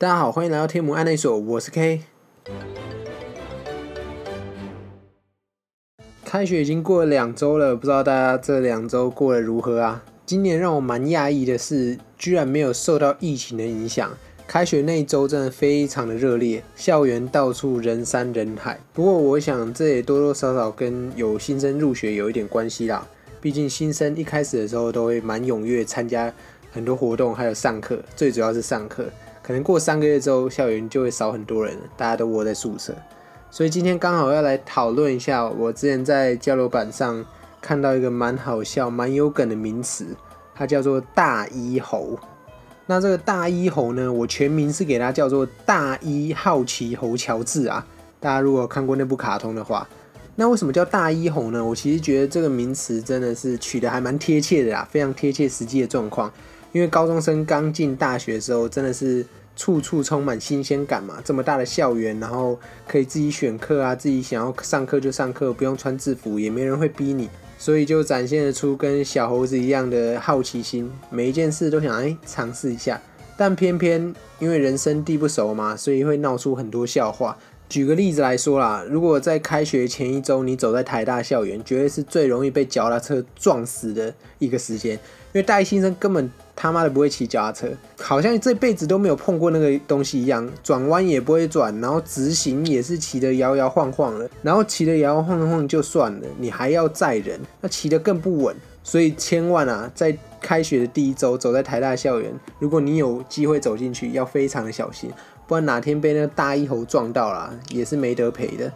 大家好，欢迎来到天母案内所，我是 K。开学已经过了两周了，不知道大家这两周过得如何啊？今年让我蛮讶异的是，居然没有受到疫情的影响。开学那一周真的非常的热烈，校园到处人山人海。不过我想这也多多少少跟有新生入学有一点关系啦。毕竟新生一开始的时候都会蛮踊跃参加很多活动，还有上课，最主要是上课。可能过三个月之后，校园就会少很多人，大家都窝在宿舍。所以今天刚好要来讨论一下，我之前在交流板上看到一个蛮好笑、蛮有梗的名词，它叫做“大一猴”。那这个大一猴呢，我全名是给它叫做“大一好奇猴乔治”啊。大家如果看过那部卡通的话，那为什么叫大一猴呢？我其实觉得这个名词真的是取得还蛮贴切的啦，非常贴切实际的状况。因为高中生刚进大学的时候，真的是。处处充满新鲜感嘛，这么大的校园，然后可以自己选课啊，自己想要上课就上课，不用穿制服，也没人会逼你，所以就展现得出跟小猴子一样的好奇心，每一件事都想哎尝试一下。但偏偏因为人生地不熟嘛，所以会闹出很多笑话。举个例子来说啦，如果在开学前一周你走在台大校园，绝对是最容易被脚踏车撞死的一个时间，因为大一新生根本。他妈的不会骑脚踏车，好像这辈子都没有碰过那个东西一样，转弯也不会转，然后直行也是骑得摇摇晃晃的，然后骑得摇摇晃晃就算了，你还要载人，那骑得更不稳。所以千万啊，在开学的第一周走在台大校园，如果你有机会走进去，要非常的小心，不然哪天被那个大一猴撞到了，也是没得赔的。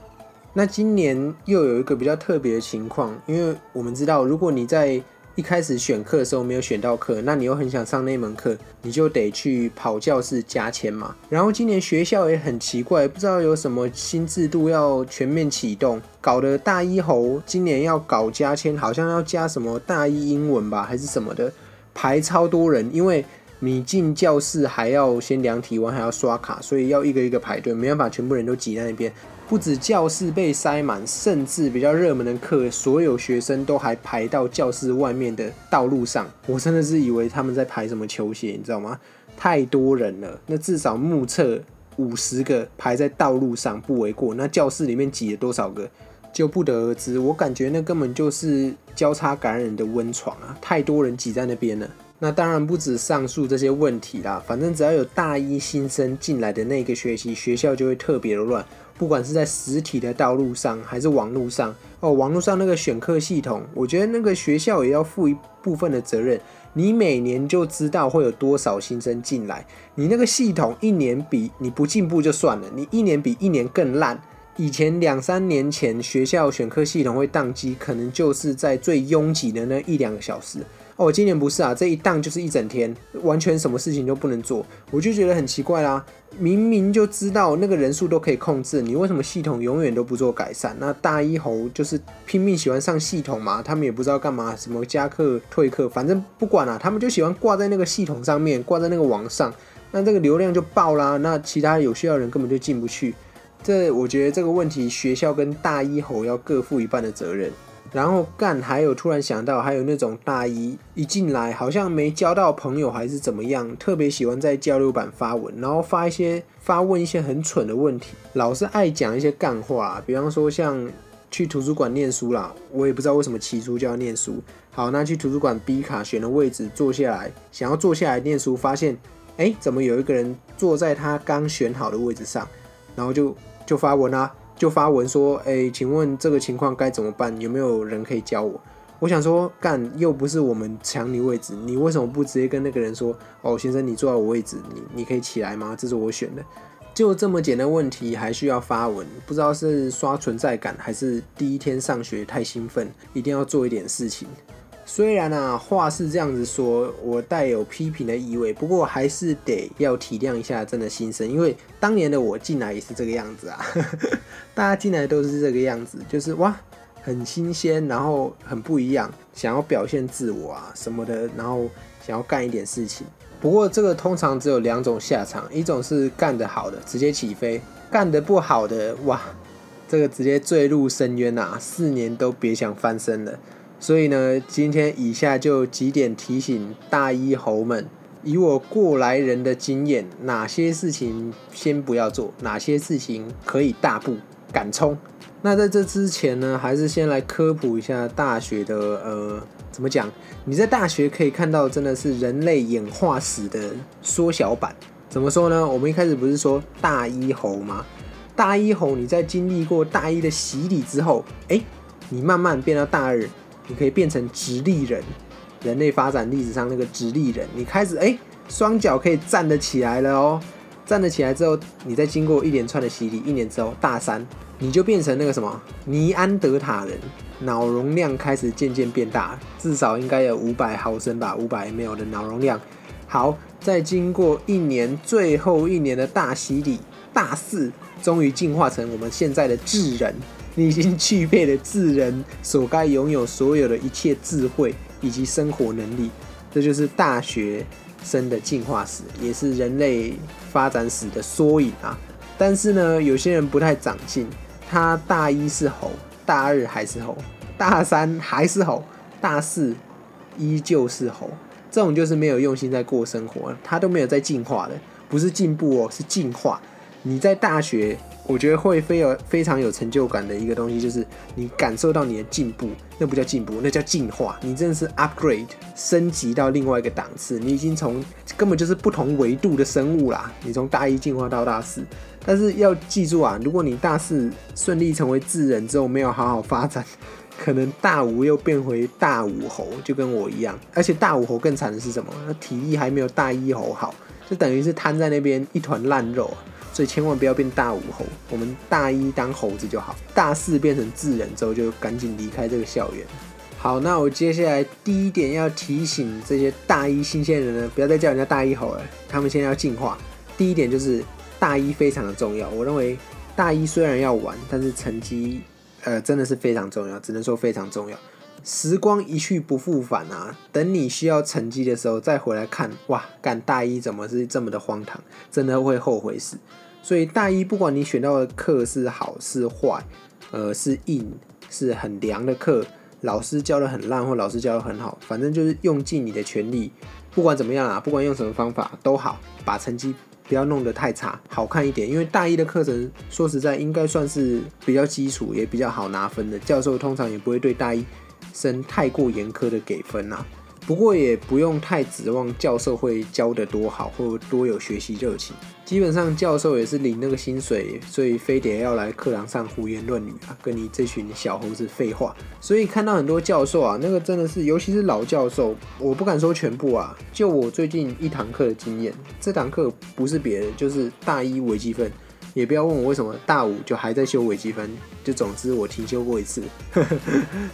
那今年又有一个比较特别的情况，因为我们知道，如果你在一开始选课的时候没有选到课，那你又很想上那门课，你就得去跑教室加签嘛。然后今年学校也很奇怪，不知道有什么新制度要全面启动，搞得大一猴今年要搞加签，好像要加什么大一英文吧，还是什么的，排超多人，因为你进教室还要先量体温，还要刷卡，所以要一个一个排队，没办法全部人都挤在那边。不止教室被塞满，甚至比较热门的课，所有学生都还排到教室外面的道路上。我真的是以为他们在排什么球鞋，你知道吗？太多人了，那至少目测五十个排在道路上不为过。那教室里面挤了多少个，就不得而知。我感觉那根本就是交叉感染的温床啊！太多人挤在那边了。那当然不止上述这些问题啦，反正只要有大一新生进来的那个学期，学校就会特别的乱。不管是在实体的道路上，还是网络上，哦，网络上那个选课系统，我觉得那个学校也要负一部分的责任。你每年就知道会有多少新生进来，你那个系统一年比你不进步就算了，你一年比一年更烂。以前两三年前学校选课系统会宕机，可能就是在最拥挤的那一两个小时。哦，今年不是啊，这一档就是一整天，完全什么事情都不能做，我就觉得很奇怪啦。明明就知道那个人数都可以控制，你为什么系统永远都不做改善？那大一猴就是拼命喜欢上系统嘛，他们也不知道干嘛，什么加课退课，反正不管了，他们就喜欢挂在那个系统上面，挂在那个网上，那这个流量就爆啦，那其他有需要的人根本就进不去。这我觉得这个问题，学校跟大一猴要各负一半的责任。然后干，还有突然想到，还有那种大一一进来好像没交到朋友还是怎么样，特别喜欢在交流版发文，然后发一些发问一些很蠢的问题，老是爱讲一些干话，比方说像去图书馆念书啦，我也不知道为什么起初就要念书。好，那去图书馆 B 卡选了位置坐下来，想要坐下来念书，发现哎，怎么有一个人坐在他刚选好的位置上，然后就就发文啦。就发文说，哎，请问这个情况该怎么办？有没有人可以教我？我想说，干又不是我们抢你位置，你为什么不直接跟那个人说，哦，先生，你坐在我位置，你你可以起来吗？这是我选的，就这么简单问题还需要发文？不知道是刷存在感，还是第一天上学太兴奋，一定要做一点事情。虽然啊，话是这样子说，我带有批评的意味，不过还是得要体谅一下真的心声，因为当年的我进来也是这个样子啊，大家进来都是这个样子，就是哇，很新鲜，然后很不一样，想要表现自我啊什么的，然后想要干一点事情。不过这个通常只有两种下场，一种是干得好的直接起飞，干得不好的哇，这个直接坠入深渊啊，四年都别想翻身了。所以呢，今天以下就几点提醒大一猴们：以我过来人的经验，哪些事情先不要做，哪些事情可以大步敢冲。那在这之前呢，还是先来科普一下大学的呃，怎么讲？你在大学可以看到，真的是人类演化史的缩小版。怎么说呢？我们一开始不是说大一猴吗？大一猴，你在经历过大一的洗礼之后，哎，你慢慢变到大二，你可以变成直立人。人类发展历史上那个直立人，你开始哎，双脚可以站得起来了哦。站得起来之后，你再经过一连串的洗礼，一年之后，大三你就变成那个什么尼安德塔人，脑容量开始渐渐变大，至少应该有五百毫升吧，五百 ml 的脑容量。好，再经过一年，最后一年的大洗礼，大四终于进化成我们现在的智人，你已经具备了智人所该拥有所有的一切智慧以及生活能力，这就是大学。生的进化史也是人类发展史的缩影啊！但是呢，有些人不太长进，他大一是猴，大二还是猴，大三还是猴，大四依旧是猴，这种就是没有用心在过生活，他都没有在进化的，不是进步哦，是进化。你在大学。我觉得会非有非常有成就感的一个东西，就是你感受到你的进步，那不叫进步，那叫进化。你真的是 upgrade 升级到另外一个档次，你已经从根本就是不同维度的生物啦。你从大一进化到大四，但是要记住啊，如果你大四顺利成为智人之后没有好好发展，可能大五又变回大五猴，就跟我一样。而且大五猴更惨的是什么？那体力还没有大一猴好，就等于是瘫在那边一团烂肉。所以千万不要变大五猴，我们大一当猴子就好，大四变成智人之后就赶紧离开这个校园。好，那我接下来第一点要提醒这些大一新鲜人呢，不要再叫人家大一猴了，他们现在要进化。第一点就是大一非常的重要，我认为大一虽然要玩，但是成绩呃真的是非常重要，只能说非常重要。时光一去不复返啊！等你需要成绩的时候再回来看，哇，干大一怎么是这么的荒唐？真的会后悔死。所以大一不管你选到的课是好是坏，呃，是硬是很凉的课，老师教的很烂或老师教的很好，反正就是用尽你的全力，不管怎么样啊，不管用什么方法都好，把成绩不要弄得太差，好看一点。因为大一的课程说实在应该算是比较基础，也比较好拿分的，教授通常也不会对大一。生太过严苛的给分啊，不过也不用太指望教授会教得多好或多有学习热情。基本上教授也是领那个薪水，所以非得要来课堂上胡言乱语啊，跟你这群小猴子废话。所以看到很多教授啊，那个真的是，尤其是老教授，我不敢说全部啊，就我最近一堂课的经验，这堂课不是别的，就是大一微积分。也不要问我为什么大五就还在修微积分，就总之我停修过一次，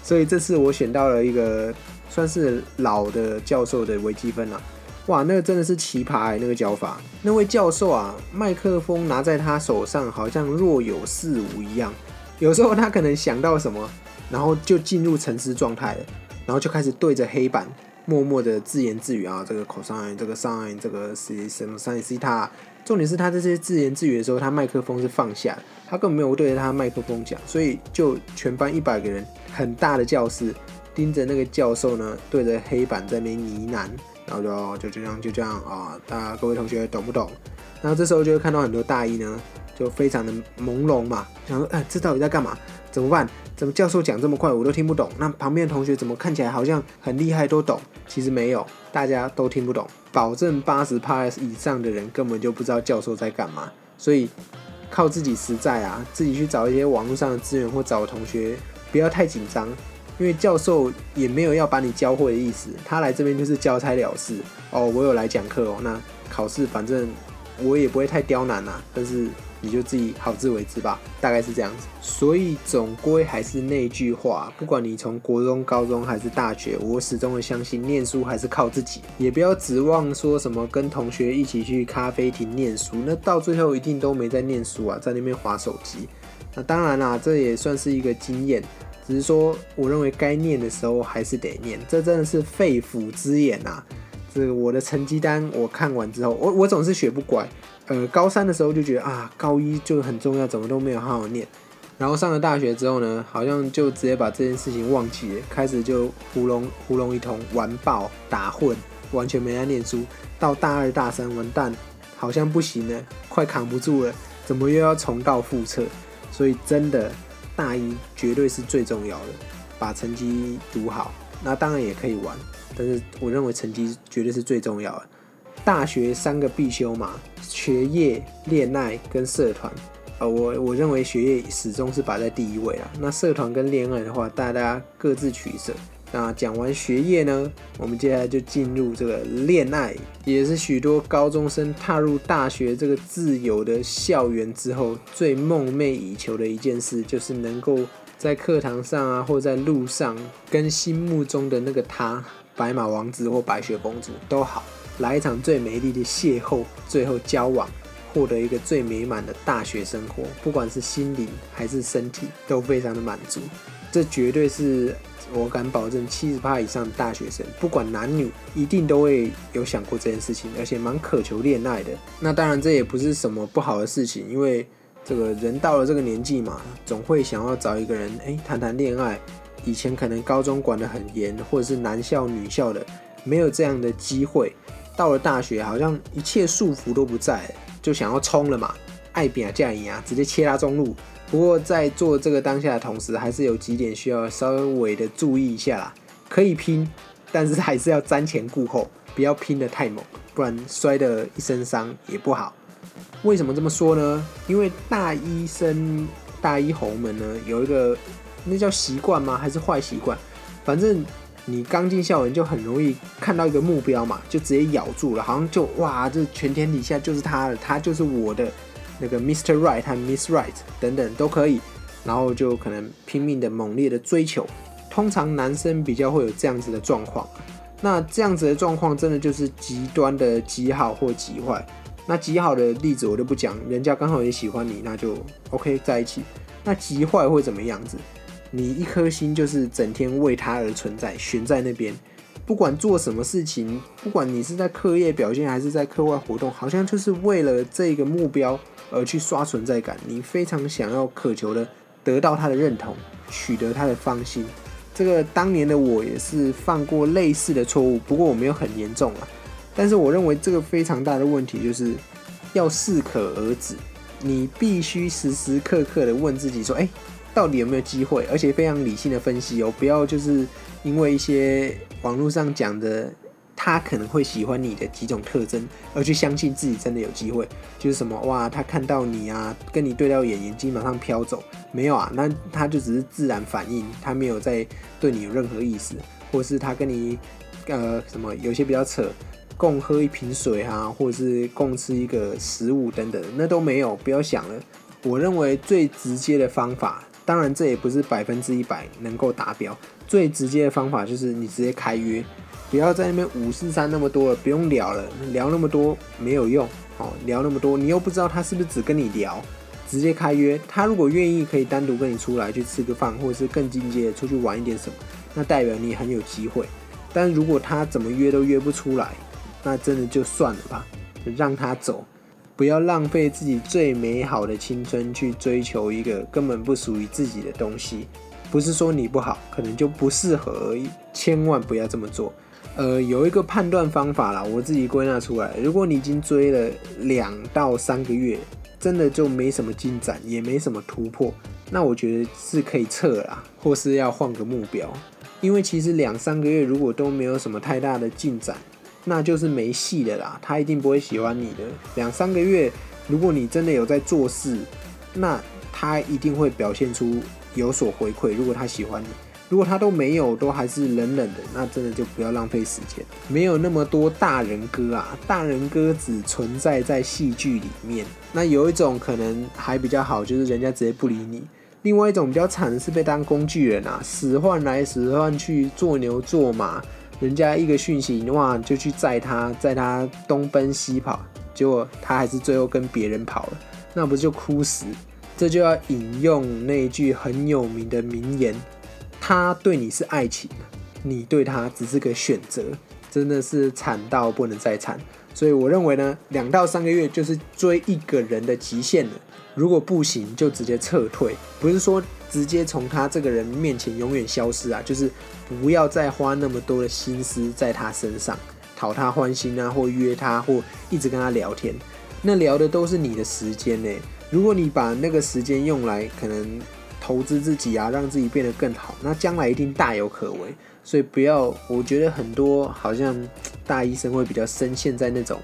所以这次我选到了一个算是老的教授的微积分了。哇，那个真的是奇葩哎，那个教法。那位教授啊，麦克风拿在他手上，好像若有似无一样。有时候他可能想到什么，然后就进入沉思状态了，然后就开始对着黑板默默的自言自语啊，这个 cosine，这个 sin，这个是什么 sin 西塔。重点是他这些自言自语的时候，他麦克风是放下，他根本没有对着他麦克风讲，所以就全班一百个人，很大的教室，盯着那个教授呢，对着黑板在那边呢喃，然后就就这样就这样啊，大家各位同学懂不懂？然后这时候就会看到很多大一呢，就非常的朦胧嘛，想说哎，这到底在干嘛？怎么办？怎么教授讲这么快，我都听不懂？那旁边的同学怎么看起来好像很厉害，都懂？其实没有，大家都听不懂。保证八十趴以上的人根本就不知道教授在干嘛。所以靠自己实在啊，自己去找一些网络上的资源或找同学，不要太紧张，因为教授也没有要把你教会的意思，他来这边就是交差了事。哦，我有来讲课哦，那考试反正我也不会太刁难啊，但是。你就自己好自为之吧，大概是这样子。所以总归还是那句话，不管你从国中、高中还是大学，我始终的相信，念书还是靠自己，也不要指望说什么跟同学一起去咖啡厅念书，那到最后一定都没在念书啊，在那边划手机。那当然啦，这也算是一个经验，只是说我认为该念的时候还是得念，这真的是肺腑之言啊。这个我的成绩单我看完之后，我我总是学不乖。呃，高三的时候就觉得啊，高一就很重要，怎么都没有好好念。然后上了大学之后呢，好像就直接把这件事情忘记了，开始就糊弄糊弄一通，玩爆打混，完全没在念书。到大二大三完蛋，好像不行了，快扛不住了，怎么又要重蹈覆辙？所以真的大一绝对是最重要的，把成绩读好。那当然也可以玩，但是我认为成绩绝对是最重要的。大学三个必修嘛，学业、恋爱跟社团。呃，我我认为学业始终是摆在第一位啊。那社团跟恋爱的话，大家各自取舍。那讲完学业呢，我们接下来就进入这个恋爱，也是许多高中生踏入大学这个自由的校园之后，最梦寐以求的一件事，就是能够在课堂上啊，或在路上，跟心目中的那个他，白马王子或白雪公主都好，来一场最美丽的邂逅，最后交往。获得一个最美满的大学生活，不管是心灵还是身体，都非常的满足。这绝对是我敢保证，七十趴以上的大学生，不管男女，一定都会有想过这件事情，而且蛮渴求恋爱的。那当然，这也不是什么不好的事情，因为这个人到了这个年纪嘛，总会想要找一个人，哎，谈谈恋爱。以前可能高中管得很严，或者是男校女校的，没有这样的机会。到了大学，好像一切束缚都不在。就想要冲了嘛，爱比啊嫁赢啊，直接切拉中路。不过在做这个当下的同时，还是有几点需要稍微的注意一下啦。可以拼，但是还是要瞻前顾后，不要拼得太猛，不然摔得一身伤也不好。为什么这么说呢？因为大一生、大一红们呢，有一个那叫习惯吗？还是坏习惯？反正。你刚进校园就很容易看到一个目标嘛，就直接咬住了，好像就哇，这全天底下就是他了，他就是我的那个 Mr. Right 和 Miss Right 等等都可以，然后就可能拼命的猛烈的追求。通常男生比较会有这样子的状况，那这样子的状况真的就是极端的极好或极坏。那极好的例子我就不讲，人家刚好也喜欢你，那就 OK 在一起。那极坏会怎么样子？你一颗心就是整天为他而存在，悬在那边，不管做什么事情，不管你是在课业表现还是在课外活动，好像就是为了这个目标而去刷存在感。你非常想要渴求的得到他的认同，取得他的芳心。这个当年的我也是犯过类似的错误，不过我没有很严重啊。但是我认为这个非常大的问题就是要适可而止，你必须时时刻刻的问自己说：哎。到底有没有机会？而且非常理性的分析哦，不要就是因为一些网络上讲的他可能会喜欢你的几种特征，而去相信自己真的有机会。就是什么哇，他看到你啊，跟你对到眼，眼睛马上飘走，没有啊？那他就只是自然反应，他没有在对你有任何意思，或是他跟你呃什么有些比较扯，共喝一瓶水啊，或者是共吃一个食物等等，那都没有，不要想了。我认为最直接的方法。当然，这也不是百分之一百能够达标。最直接的方法就是你直接开约，不要在那边五四三那么多了，不用聊了，聊那么多没有用。哦，聊那么多，你又不知道他是不是只跟你聊，直接开约。他如果愿意，可以单独跟你出来去吃个饭，或者是更进阶出去玩一点什么，那代表你很有机会。但如果他怎么约都约不出来，那真的就算了吧，让他走。不要浪费自己最美好的青春去追求一个根本不属于自己的东西，不是说你不好，可能就不适合而已。千万不要这么做。呃，有一个判断方法啦，我自己归纳出来。如果你已经追了两到三个月，真的就没什么进展，也没什么突破，那我觉得是可以撤啦，或是要换个目标。因为其实两三个月如果都没有什么太大的进展。那就是没戏的啦，他一定不会喜欢你的。两三个月，如果你真的有在做事，那他一定会表现出有所回馈。如果他喜欢你，如果他都没有，都还是冷冷的，那真的就不要浪费时间。没有那么多大人哥啊，大人哥只存在在戏剧里面。那有一种可能还比较好，就是人家直接不理你；另外一种比较惨的是被当工具人啊，使唤来使唤去，做牛做马。人家一个讯息哇，就去载他，载他东奔西跑，结果他还是最后跟别人跑了，那不就哭死？这就要引用那一句很有名的名言：他对你是爱情，你对他只是个选择，真的是惨到不能再惨。所以我认为呢，两到三个月就是追一个人的极限了。如果不行，就直接撤退，不是说直接从他这个人面前永远消失啊，就是不要再花那么多的心思在他身上。讨他欢心啊，或约他，或一直跟他聊天，那聊的都是你的时间呢。如果你把那个时间用来可能投资自己啊，让自己变得更好，那将来一定大有可为。所以不要，我觉得很多好像大医生会比较深陷在那种。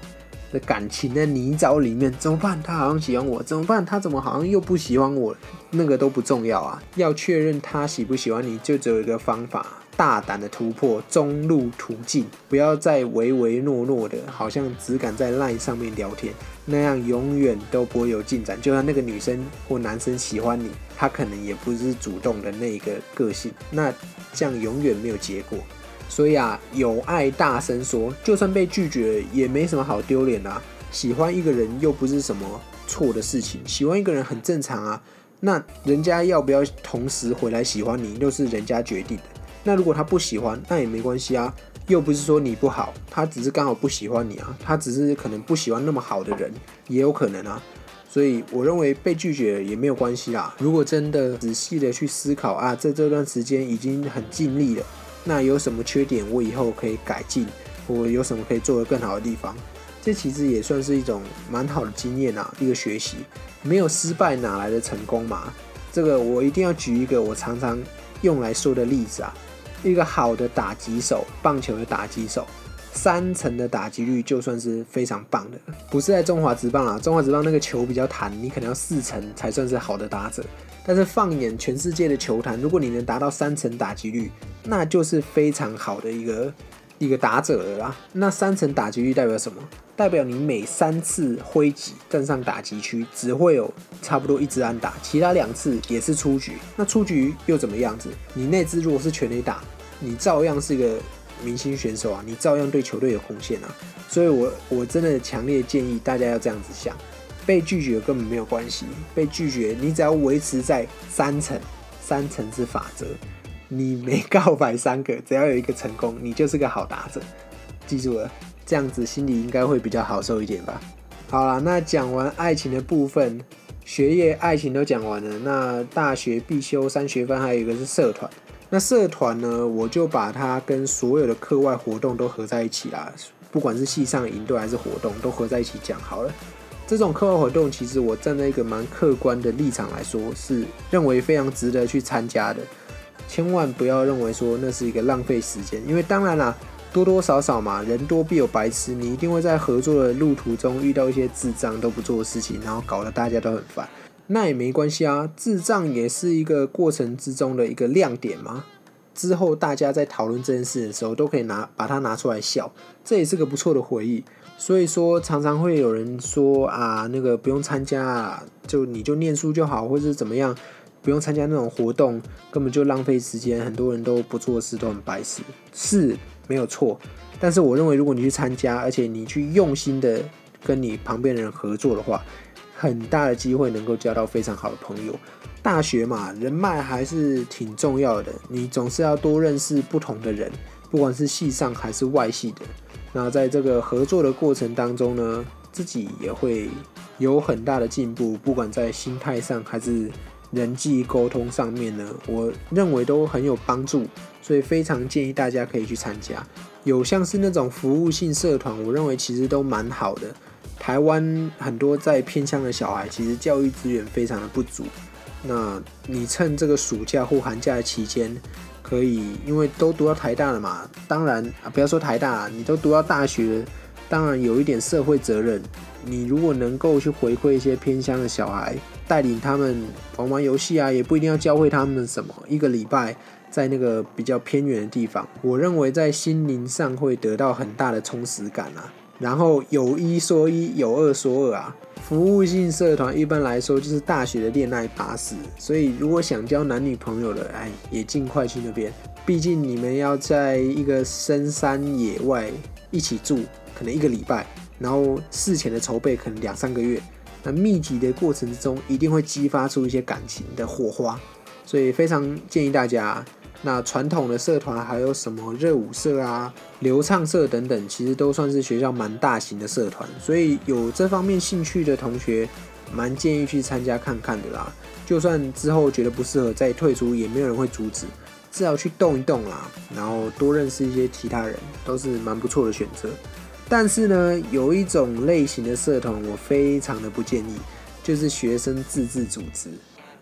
的感情的泥沼里面怎么办？他好像喜欢我，怎么办？他怎么好像又不喜欢我？那个都不重要啊，要确认他喜不喜欢你，就只有一个方法：大胆的突破中路途径，不要再唯唯诺诺的，好像只敢在 LINE 上面聊天，那样永远都不会有进展。就算那个女生或男生喜欢你，他可能也不是主动的那个个性，那这样永远没有结果。所以啊，有爱大声说，就算被拒绝也没什么好丢脸的。喜欢一个人又不是什么错的事情，喜欢一个人很正常啊。那人家要不要同时回来喜欢你，又是人家决定的。那如果他不喜欢，那也没关系啊，又不是说你不好，他只是刚好不喜欢你啊，他只是可能不喜欢那么好的人，也有可能啊。所以我认为被拒绝也没有关系啦。如果真的仔细的去思考啊，在这段时间已经很尽力了。那有什么缺点，我以后可以改进，我有什么可以做得更好的地方？这其实也算是一种蛮好的经验啊，一个学习。没有失败哪来的成功嘛？这个我一定要举一个我常常用来说的例子啊。一个好的打击手，棒球的打击手，三成的打击率就算是非常棒的。不是在中华职棒啊，中华职棒那个球比较弹，你可能要四成才算是好的打者。但是放眼全世界的球坛，如果你能达到三成打击率，那就是非常好的一个一个打者了啦。那三成打击率代表什么？代表你每三次挥击站上打击区，只会有差不多一支安打，其他两次也是出局。那出局又怎么样子？你那支如果是全垒打，你照样是一个明星选手啊，你照样对球队有贡献啊。所以我我真的强烈建议大家要这样子想。被拒绝根本没有关系，被拒绝你只要维持在三层，三层之法则，你每告白三个，只要有一个成功，你就是个好打者。记住了，这样子心里应该会比较好受一点吧。好了，那讲完爱情的部分，学业、爱情都讲完了，那大学必修三学分，还有一个是社团。那社团呢，我就把它跟所有的课外活动都合在一起啦，不管是系上营队还是活动，都合在一起讲好了。这种课外活动，其实我站在一个蛮客观的立场来说，是认为非常值得去参加的。千万不要认为说那是一个浪费时间，因为当然啦，多多少少嘛，人多必有白痴，你一定会在合作的路途中遇到一些智障都不做的事情，然后搞得大家都很烦。那也没关系啊，智障也是一个过程之中的一个亮点嘛。之后大家在讨论这件事的时候，都可以拿把它拿出来笑，这也是个不错的回忆。所以说，常常会有人说啊，那个不用参加，就你就念书就好，或者是怎么样，不用参加那种活动，根本就浪费时间。很多人都不做事，都很白痴，是没有错。但是我认为，如果你去参加，而且你去用心的跟你旁边的人合作的话，很大的机会能够交到非常好的朋友。大学嘛，人脉还是挺重要的，你总是要多认识不同的人，不管是系上还是外系的。那在这个合作的过程当中呢，自己也会有很大的进步，不管在心态上还是人际沟通上面呢，我认为都很有帮助，所以非常建议大家可以去参加。有像是那种服务性社团，我认为其实都蛮好的。台湾很多在偏乡的小孩，其实教育资源非常的不足。那你趁这个暑假或寒假的期间。可以，因为都读到台大了嘛，当然啊，不要说台大，你都读到大学，当然有一点社会责任。你如果能够去回馈一些偏乡的小孩，带领他们玩玩游戏啊，也不一定要教会他们什么。一个礼拜在那个比较偏远的地方，我认为在心灵上会得到很大的充实感啊。然后有一说一，有二说二啊。服务性社团一般来说就是大学的恋爱巴士，所以如果想交男女朋友的，哎，也尽快去那边。毕竟你们要在一个深山野外一起住，可能一个礼拜，然后事前的筹备可能两三个月，那密集的过程之中一定会激发出一些感情的火花，所以非常建议大家。那传统的社团还有什么热舞社啊、流畅社等等，其实都算是学校蛮大型的社团，所以有这方面兴趣的同学，蛮建议去参加看看的啦。就算之后觉得不适合再退出，也没有人会阻止。至少去动一动啦，然后多认识一些其他人，都是蛮不错的选择。但是呢，有一种类型的社团我非常的不建议，就是学生自治组织。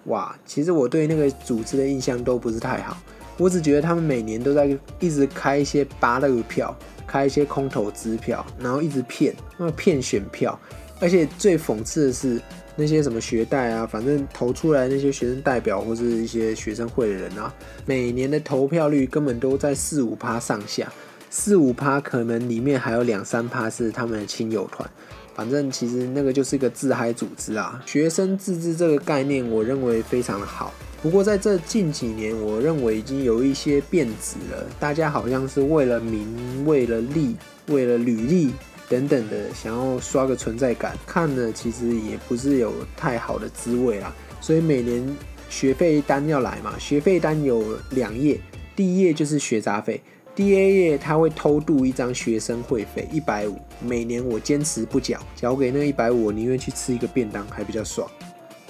哇，其实我对那个组织的印象都不是太好，我只觉得他们每年都在一直开一些八乐票，开一些空头支票，然后一直骗，那骗选票，而且最讽刺的是。那些什么学代啊，反正投出来那些学生代表或是一些学生会的人啊，每年的投票率根本都在四五趴上下，四五趴可能里面还有两三趴是他们的亲友团，反正其实那个就是一个自嗨组织啊。学生自治这个概念，我认为非常的好，不过在这近几年，我认为已经有一些变质了，大家好像是为了名、为了利、为了履历。等等的，想要刷个存在感，看了其实也不是有太好的滋味啦。所以每年学费单要来嘛，学费单有两页，第一页就是学杂费，第二页他会偷渡一张学生会费一百五，每年我坚持不缴，缴给那一百五，我宁愿去吃一个便当还比较爽。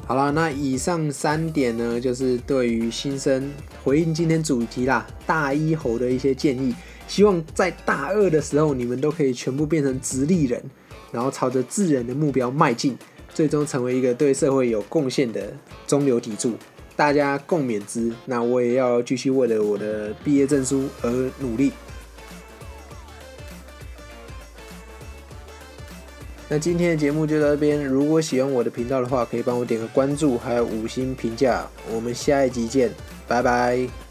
好了，那以上三点呢，就是对于新生回应今天主题啦，大一猴的一些建议。希望在大二的时候，你们都可以全部变成直立人，然后朝着智人的目标迈进，最终成为一个对社会有贡献的中流砥柱。大家共勉之。那我也要继续为了我的毕业证书而努力。那今天的节目就到这边。如果喜欢我的频道的话，可以帮我点个关注，还有五星评价。我们下一集见，拜拜。